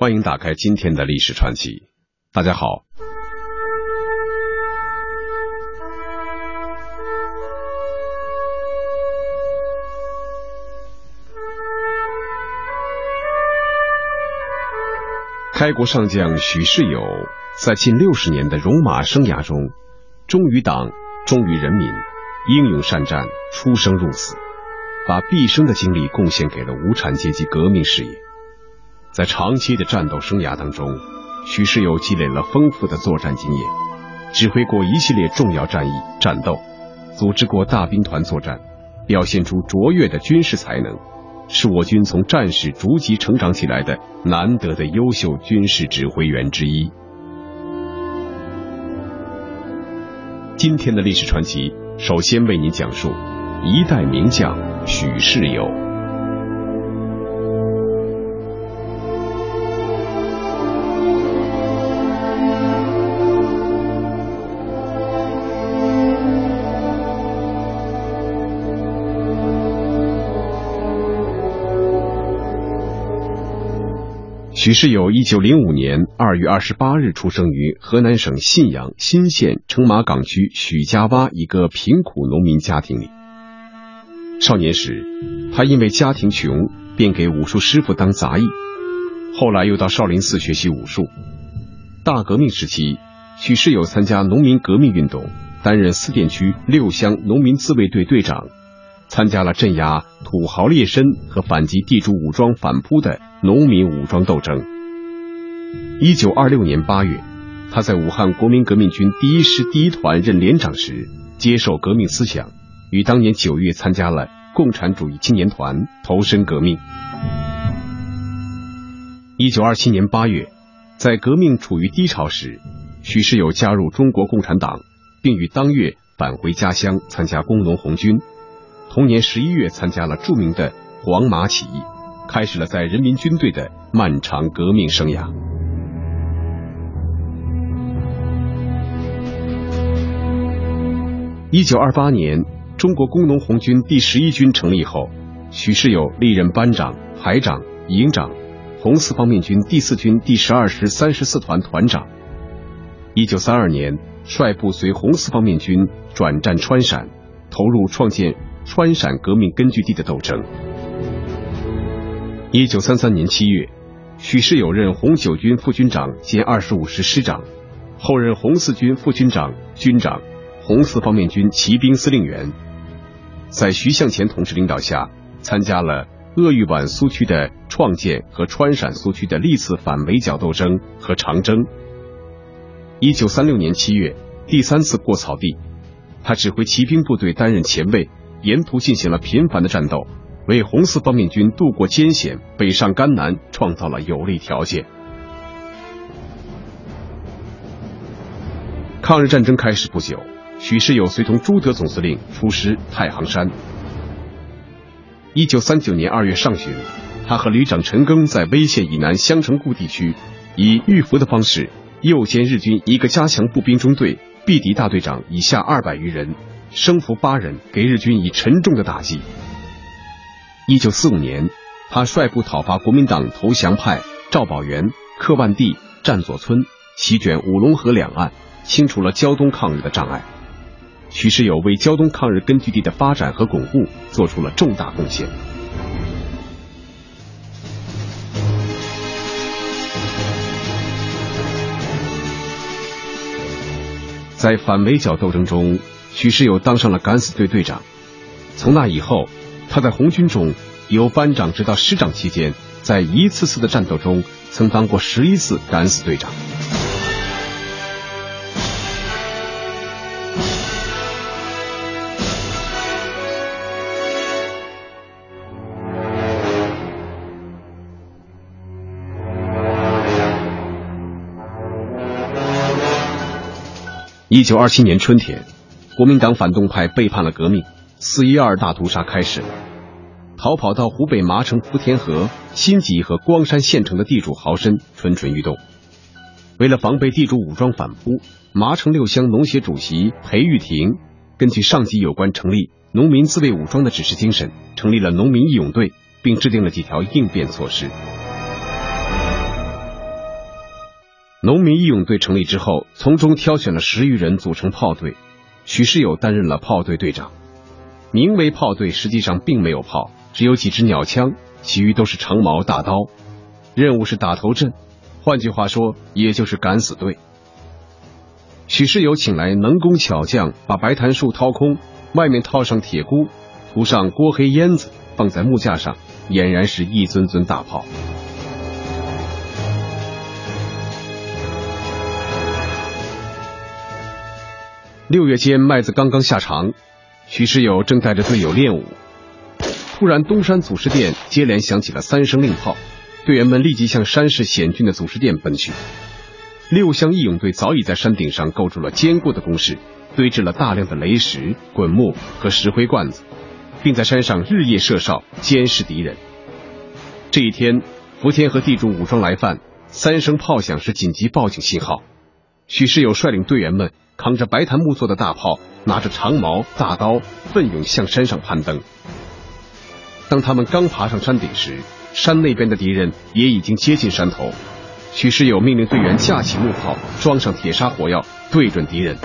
欢迎打开今天的历史传奇。大家好，开国上将许世友在近六十年的戎马生涯中，忠于党，忠于人民，英勇善战，出生入死，把毕生的精力贡献给了无产阶级革命事业。在长期的战斗生涯当中，许世友积累了丰富的作战经验，指挥过一系列重要战役战斗，组织过大兵团作战，表现出卓越的军事才能，是我军从战士逐级成长起来的难得的优秀军事指挥员之一。今天的历史传奇，首先为您讲述一代名将许世友。许世友，一九零五年二月二十八日出生于河南省信阳新县城马岗区许家洼一个贫苦农民家庭里。少年时，他因为家庭穷，便给武术师傅当杂役，后来又到少林寺学习武术。大革命时期，许世友参加农民革命运动，担任四店区六乡农民自卫队队长。参加了镇压土豪劣绅和反击地主武装反扑的农民武装斗争。一九二六年八月，他在武汉国民革命军第一师第一团任连长时，接受革命思想，于当年九月参加了共产主义青年团，投身革命。一九二七年八月，在革命处于低潮时，许世友加入中国共产党，并于当月返回家乡参加工农红军。同年十一月，参加了著名的黄麻起义，开始了在人民军队的漫长革命生涯。一九二八年，中国工农红军第十一军成立后，许世友历任班长、排长、营长，红四方面军第四军第十二师三十四团团长。一九三二年，率部随红四方面军转战川陕，投入创建。川陕革命根据地的斗争。一九三三年七月，许世友任红九军副军长兼二十五师师长，后任红四军副军长、军长，红四方面军骑兵司令员。在徐向前同志领导下，参加了鄂豫皖苏区的创建和川陕苏区的历次反围剿斗争和长征。一九三六年七月，第三次过草地，他指挥骑兵部队担任前卫。沿途进行了频繁的战斗，为红四方面军渡过艰险、北上甘南创造了有利条件。抗日战争开始不久，许世友随同朱德总司令出师太行山。一九三九年二月上旬，他和旅长陈赓在威县以南襄城固地区，以预伏的方式诱歼日军一个加强步兵中队，毙敌大队长以下二百余人。生俘八人，给日军以沉重的打击。一九四五年，他率部讨伐国民党投降派赵宝元、柯万第、战左村，席卷五龙河两岸，清除了胶东抗日的障碍。许世友为胶东抗日根据地的发展和巩固做出了重大贡献。在反围剿斗争中。许世友当上了敢死队队长。从那以后，他在红军中由班长直到师长期间，在一次次的战斗中，曾当过十一次敢死队长。一九二七年春天。国民党反动派背叛了革命，四一二大屠杀开始了。逃跑到湖北麻城福田河、新集和光山县城的地主豪绅蠢蠢欲动。为了防备地主武装反扑，麻城六乡农协主席裴玉婷根据上级有关成立农民自卫武装的指示精神，成立了农民义勇队，并制定了几条应变措施。农民义勇队成立之后，从中挑选了十余人组成炮队，许世友担任了炮队队长。名为炮队，实际上并没有炮，只有几支鸟枪，其余都是长矛大刀。任务是打头阵，换句话说，也就是敢死队。许世友请来能工巧匠，把白檀树掏空，外面套上铁箍，涂上锅黑烟子，放在木架上，俨然是一尊尊大炮。六月间，麦子刚刚下场，许世友正带着队友练武，突然东山祖师殿接连响起了三声令炮，队员们立即向山势险峻的祖师殿奔去。六乡义勇队早已在山顶上构筑了坚固的工事，堆置了大量的雷石、滚木和石灰罐子，并在山上日夜射哨，监视敌人。这一天，福田和地主武装来犯，三声炮响是紧急报警信号。许世友率领队员们扛着白檀木做的大炮，拿着长矛、大刀，奋勇向山上攀登。当他们刚爬上山顶时，山那边的敌人也已经接近山头。许世友命令队员架起木炮，装上铁砂火药，对准敌人，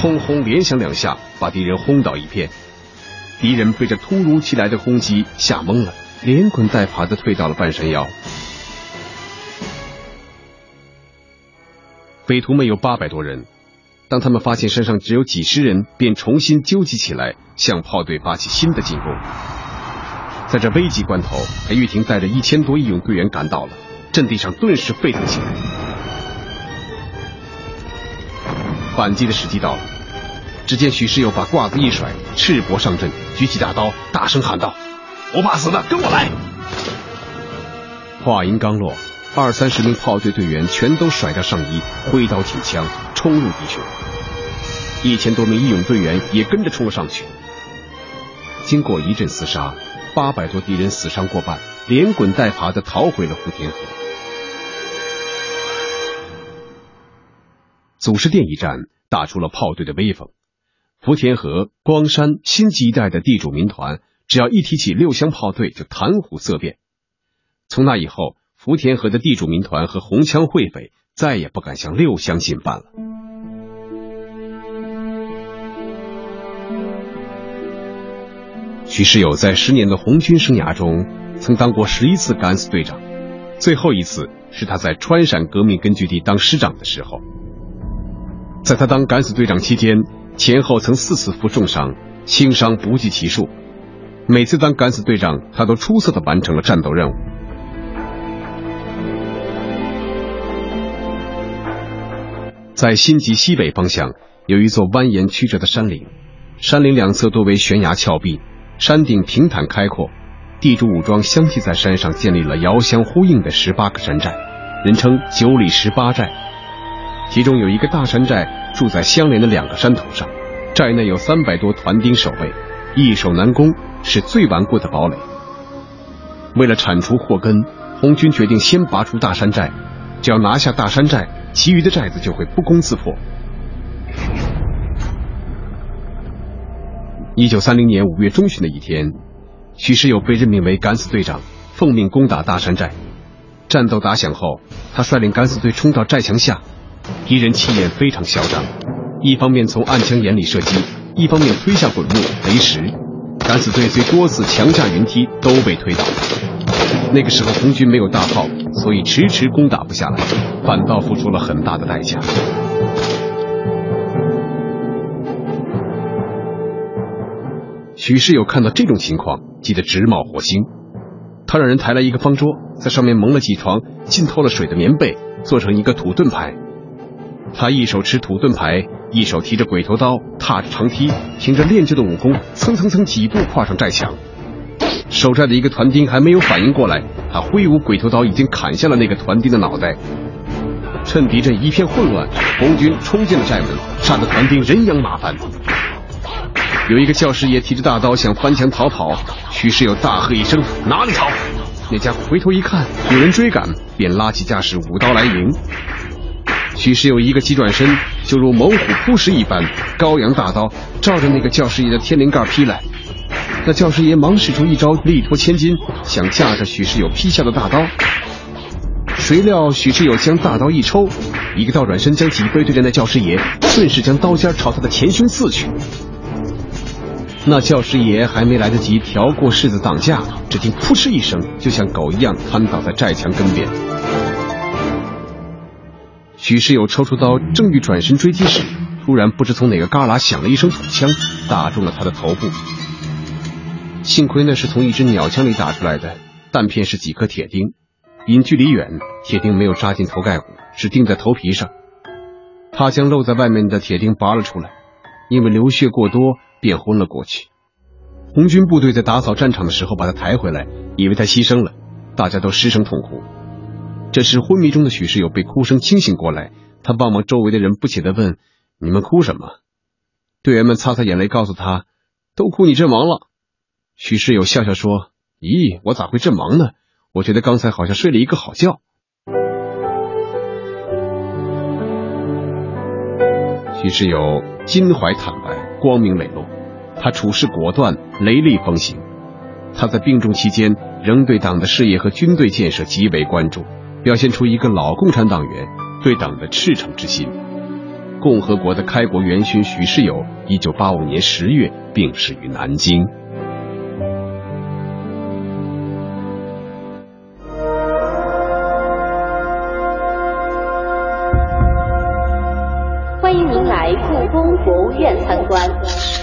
轰轰连响两下，把敌人轰倒一片。敌人被这突如其来的轰击吓懵了，连滚带爬的退到了半山腰。匪徒们有八百多人，当他们发现山上只有几十人，便重新纠集起来，向炮队发起新的进攻。在这危急关头，裴玉婷带着一千多义勇队员赶到了。阵地上顿时沸腾起来，反击的时机到了。只见许世友把褂子一甩，赤膊上阵，举起大刀，大声喊道：“不怕死的，跟我来！”话音刚落，二三十名炮队队员全都甩掉上衣，挥刀挺枪，冲入敌群。一千多名义勇队员也跟着冲了上去。经过一阵厮杀，八百多敌人死伤过半，连滚带爬的逃回了福田河。祖师殿一战打出了炮队的威风，福田河、光山、新集一带的地主民团，只要一提起六乡炮队，就谈虎色变。从那以后，福田河的地主民团和红枪会匪再也不敢向六乡进犯了。徐世友在十年的红军生涯中，曾当过十一次敢死队长，最后一次是他在川陕革命根据地当师长的时候。在他当敢死队长期间，前后曾四次负重伤，轻伤不计其数。每次当敢死队长，他都出色的完成了战斗任务。在新集西北方向，有一座蜿蜒曲折的山岭，山岭两侧多为悬崖峭壁，山顶平坦开阔。地主武装相继在山上建立了遥相呼应的十八个山寨，人称九里十八寨。其中有一个大山寨，住在相连的两个山头上，寨内有三百多团丁守卫，易守难攻，是最顽固的堡垒。为了铲除祸根，红军决定先拔出大山寨，只要拿下大山寨，其余的寨子就会不攻自破。一九三零年五月中旬的一天，许世友被任命为敢死队长，奉命攻打大山寨。战斗打响后，他率领敢死队冲到寨墙下。敌人气焰非常嚣张，一方面从暗枪眼里射击，一方面推下滚木、雷石。敢死队虽多次强架云梯，都被推倒。那个时候红军没有大炮，所以迟迟攻打不下来，反倒付出了很大的代价。许世友看到这种情况，急得直冒火星。他让人抬来一个方桌，在上面蒙了几床浸透了水的棉被，做成一个土盾牌。他一手持土盾牌，一手提着鬼头刀，踏着长梯，凭着练就的武功，蹭蹭蹭几步跨上寨墙。守寨的一个团丁还没有反应过来，他挥舞鬼头刀已经砍下了那个团丁的脑袋。趁敌阵一片混乱，红军冲进了寨门，杀得团丁人仰马翻。有一个教师爷提着大刀想翻墙逃跑，徐世友大喝一声：“哪里逃！”那家伙回头一看，有人追赶，便拉起架势，舞刀来迎。许世友一个急转身，就如猛虎扑食一般，高扬大刀，照着那个教师爷的天灵盖劈来。那教师爷忙使出一招力托千斤，想架着许世友劈下的大刀。谁料许世友将大刀一抽，一个倒转身将脊背对着那教师爷，顺势将刀尖朝他的前胸刺去。那教师爷还没来得及调过式子挡架，只听扑哧一声，就像狗一样瘫倒在寨墙根边。许世友抽出刀，正欲转身追击时，突然不知从哪个旮旯响了一声土枪，打中了他的头部。幸亏那是从一支鸟枪里打出来的，弹片是几颗铁钉，因距离远，铁钉没有扎进头盖骨，只钉在头皮上。他将露在外面的铁钉拔了出来，因为流血过多，便昏了过去。红军部队在打扫战场的时候把他抬回来，以为他牺牲了，大家都失声痛哭。这时昏迷中的许世友被哭声清醒过来，他望望周围的人，不解地问：“你们哭什么？”队员们擦擦眼泪，告诉他：“都哭你阵亡了。”许世友笑笑说：“咦，我咋会阵亡呢？我觉得刚才好像睡了一个好觉。”许世友襟怀坦白，光明磊落，他处事果断，雷厉风行。他在病重期间仍对党的事业和军队建设极为关注，表现出一个老共产党员对党的赤诚之心。共和国的开国元勋许世友，一九八五年十月病逝于南京。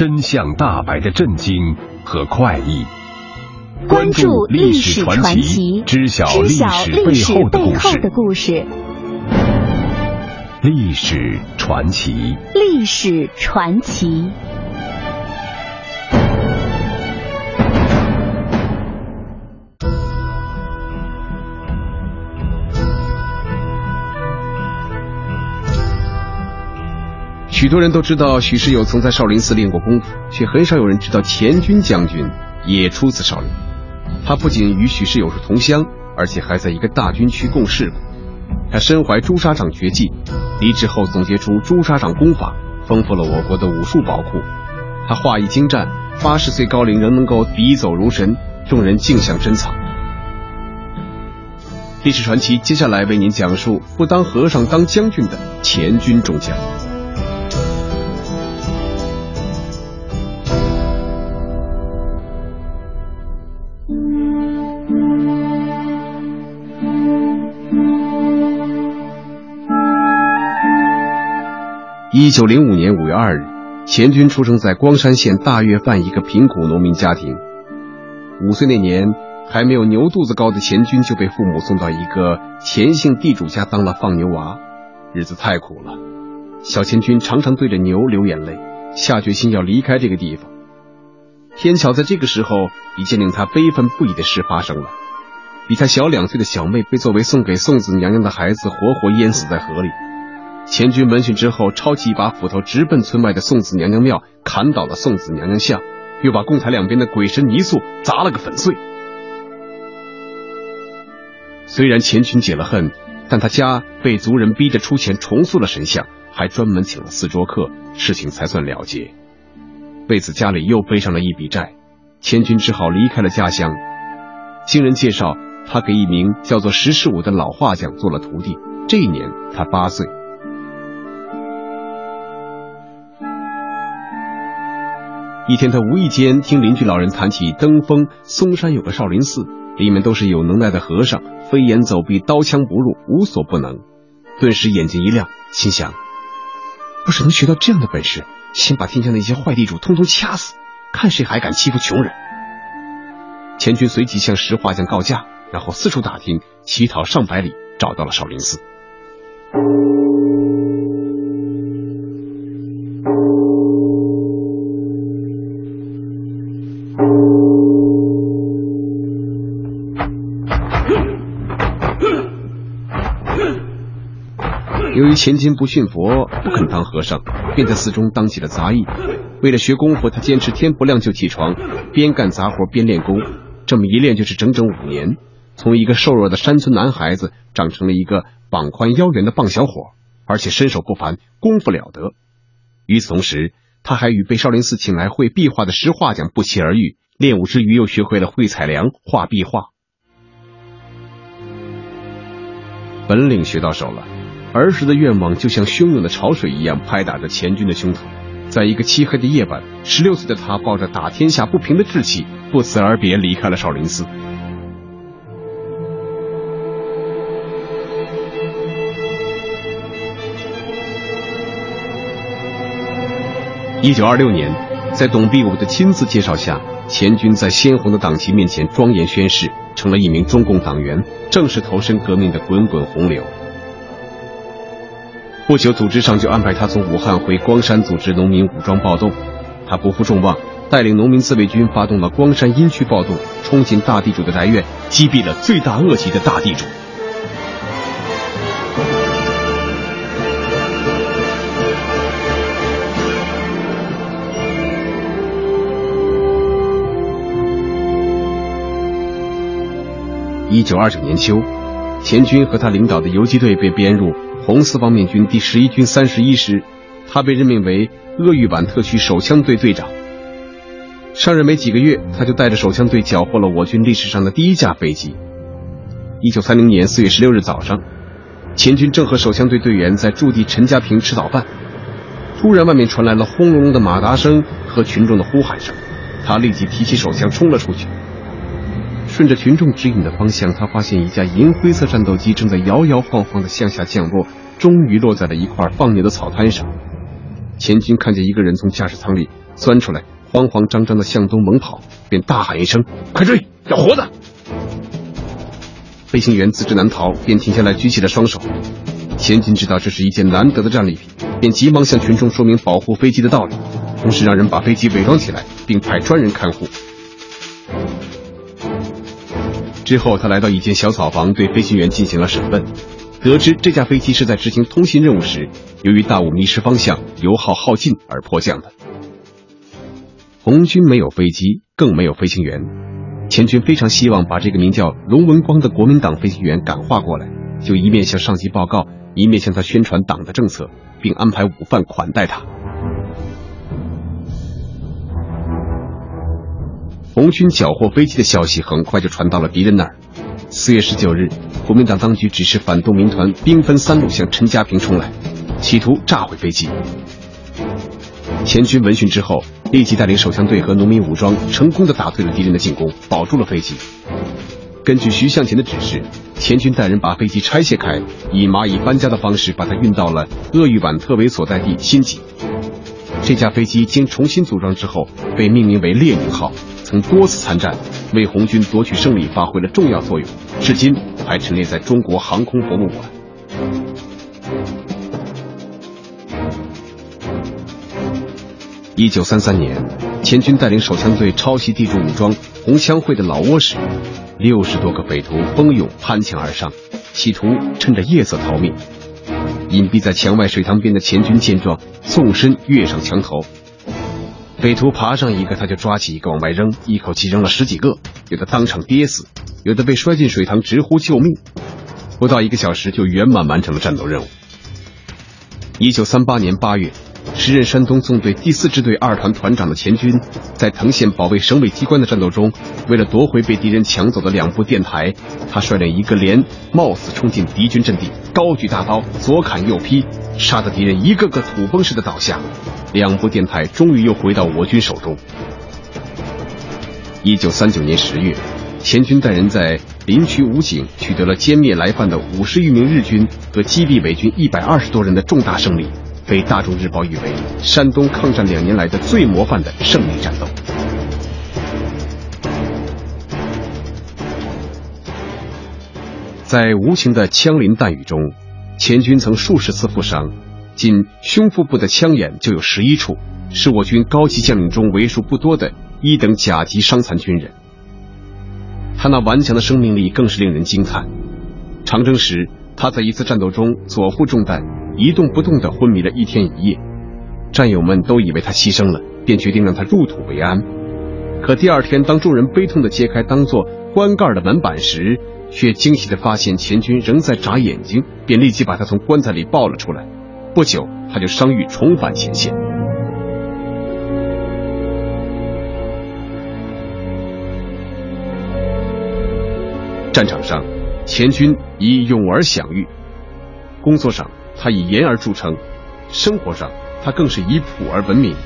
真相大白的震惊和快意。关注历史传奇，知晓历史背后的故事。历史传奇，历史传奇。许多人都知道许世友曾在少林寺练过功夫，却很少有人知道钱军将军也出自少林。他不仅与许世友是同乡，而且还在一个大军区共事过。他身怀朱砂掌绝技，离职后总结出朱砂掌功法，丰富了我国的武术宝库。他画艺精湛，八十岁高龄仍能够笔走如神，众人竞相珍藏。历史传奇接下来为您讲述不当和尚当将军的钱军中将。一九零五年五月二日，钱军出生在光山县大岳范一个贫苦农民家庭。五岁那年，还没有牛肚子高的钱军就被父母送到一个钱姓地主家当了放牛娃，日子太苦了。小钱军常常对着牛流眼泪，下决心要离开这个地方。偏巧在这个时候，一件令他悲愤不已的事发生了：比他小两岁的小妹被作为送给送子娘娘的孩子活活淹死在河里。钱军闻讯之后，抄起一把斧头，直奔村外的宋子娘娘庙，砍倒了宋子娘娘像，又把供台两边的鬼神泥塑砸了个粉碎。虽然钱军解了恨，但他家被族人逼着出钱重塑了神像，还专门请了四桌客，事情才算了结。为此，家里又背上了一笔债，钱军只好离开了家乡。经人介绍，他给一名叫做石世武的老画匠做了徒弟。这一年，他八岁。一天，他无意间听邻居老人谈起登封嵩山有个少林寺，里面都是有能耐的和尚，飞檐走壁，刀枪不入，无所不能。顿时眼睛一亮，心想：要是能学到这样的本事，先把天下那些坏地主通通掐死，看谁还敢欺负穷人。钱军随即向石画匠告假，然后四处打听，乞讨上百里，找到了少林寺。于钱军不信佛，不肯当和尚，便在寺中当起了杂役。为了学功夫，他坚持天不亮就起床，边干杂活边练功。这么一练就是整整五年，从一个瘦弱的山村男孩子长成了一个膀宽腰圆的棒小伙，而且身手不凡，功夫了得。与此同时，他还与被少林寺请来会壁画的石画匠不期而遇，练武之余又学会了会采梁、画壁画。本领学到手了，儿时的愿望就像汹涌的潮水一样拍打着钱军的胸膛。在一个漆黑的夜晚，十六岁的他抱着打天下不平的志气，不辞而别，离开了少林寺。一九二六年，在董必武的亲自介绍下，钱军在鲜红的党旗面前庄严宣誓，成了一名中共党员，正式投身革命的滚滚洪流。不久，组织上就安排他从武汉回光山组织农民武装暴动。他不负众望，带领农民自卫军发动了光山阴区暴动，冲进大地主的宅院，击毙了罪大恶极的大地主。一九二九年秋，钱军和他领导的游击队被编入。红四方面军第十一军三十一师，他被任命为鄂豫皖特区手枪队队长。上任没几个月，他就带着手枪队缴获了我军历史上的第一架飞机。一九三零年四月十六日早上，钱军正和手枪队队员在驻地陈家坪吃早饭，突然外面传来了轰隆隆的马达声和群众的呼喊声，他立即提起手枪冲了出去。顺着群众指引的方向，他发现一架银灰色战斗机正在摇摇晃晃地向下降落，终于落在了一块放牛的草滩上。钱军看见一个人从驾驶舱里钻出来，慌慌张张地向东猛跑，便大喊一声：“快追，要活的！”飞行员自知难逃，便停下来举起了双手。钱军知道这是一件难得的战利品，便急忙向群众说明保护飞机的道理，同时让人把飞机伪装起来，并派专人看护。之后，他来到一间小草房，对飞行员进行了审问，得知这架飞机是在执行通信任务时，由于大雾迷失方向、油耗耗尽而迫降的。红军没有飞机，更没有飞行员，钱军非常希望把这个名叫龙文光的国民党飞行员感化过来，就一面向上级报告，一面向他宣传党的政策，并安排午饭款待他。红军缴获飞机的消息很快就传到了敌人那儿。四月十九日，国民党当局指示反动民团兵分三路向陈家坪冲来，企图炸毁飞机。钱军闻讯之后，立即带领手枪队和农民武装，成功的打退了敌人的进攻，保住了飞机。根据徐向前的指示，钱军带人把飞机拆卸开，以蚂蚁搬家的方式把它运到了鄂豫皖特委所在地新集。这架飞机经重新组装之后，被命名为“列宁号”。曾多次参战，为红军夺取胜利发挥了重要作用，至今还陈列在中国航空博物馆。一九三三年，钱军带领手枪队抄袭地主武装红枪会的老窝时，六十多个匪徒蜂拥攀墙而上，企图趁着夜色逃命。隐蔽在墙外水塘边的钱军见状，纵身跃上墙头。匪徒爬上一个，他就抓起一个往外扔，一口气扔了十几个，有的当场跌死，有的被摔进水塘直呼救命。不到一个小时就圆满完成了战斗任务。一九三八年八月，时任山东纵队第四支队二团团长的钱军，在藤县保卫省委机关的战斗中，为了夺回被敌人抢走的两部电台，他率领一个连冒死冲进敌军阵地，高举大刀，左砍右劈，杀得敌人一个个土崩似的倒下。两部电台终于又回到我军手中。一九三九年十月，钱军带人在林区武警取得了歼灭来犯的五十余名日军和击毙伪军一百二十多人的重大胜利，被《大众日报》誉为山东抗战两年来的最模范的胜利战斗。在无情的枪林弹雨中，钱军曾数十次负伤。仅胸腹部的枪眼就有十一处，是我军高级将领中为数不多的一等甲级伤残军人。他那顽强的生命力更是令人惊叹。长征时，他在一次战斗中左负中弹，一动不动地昏迷了一天一夜。战友们都以为他牺牲了，便决定让他入土为安。可第二天，当众人悲痛地揭开当做棺盖的门板时，却惊喜地发现钱军仍在眨眼睛，便立即把他从棺材里抱了出来。不久，他就伤愈，重返前线。战场上，钱军以勇而享誉；工作上，他以严而著称；生活上，他更是以朴而闻名。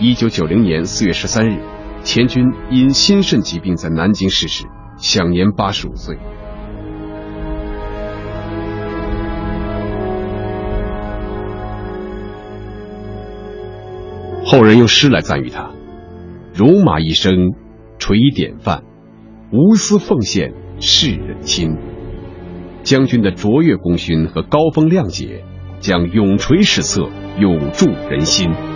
一九九零年四月十三日，钱军因心肾疾病在南京逝世，享年八十五岁。后人用诗来赞誉他：“戎马一生垂典范，无私奉献世人亲。”将军的卓越功勋和高风亮节，将永垂史册，永驻人心。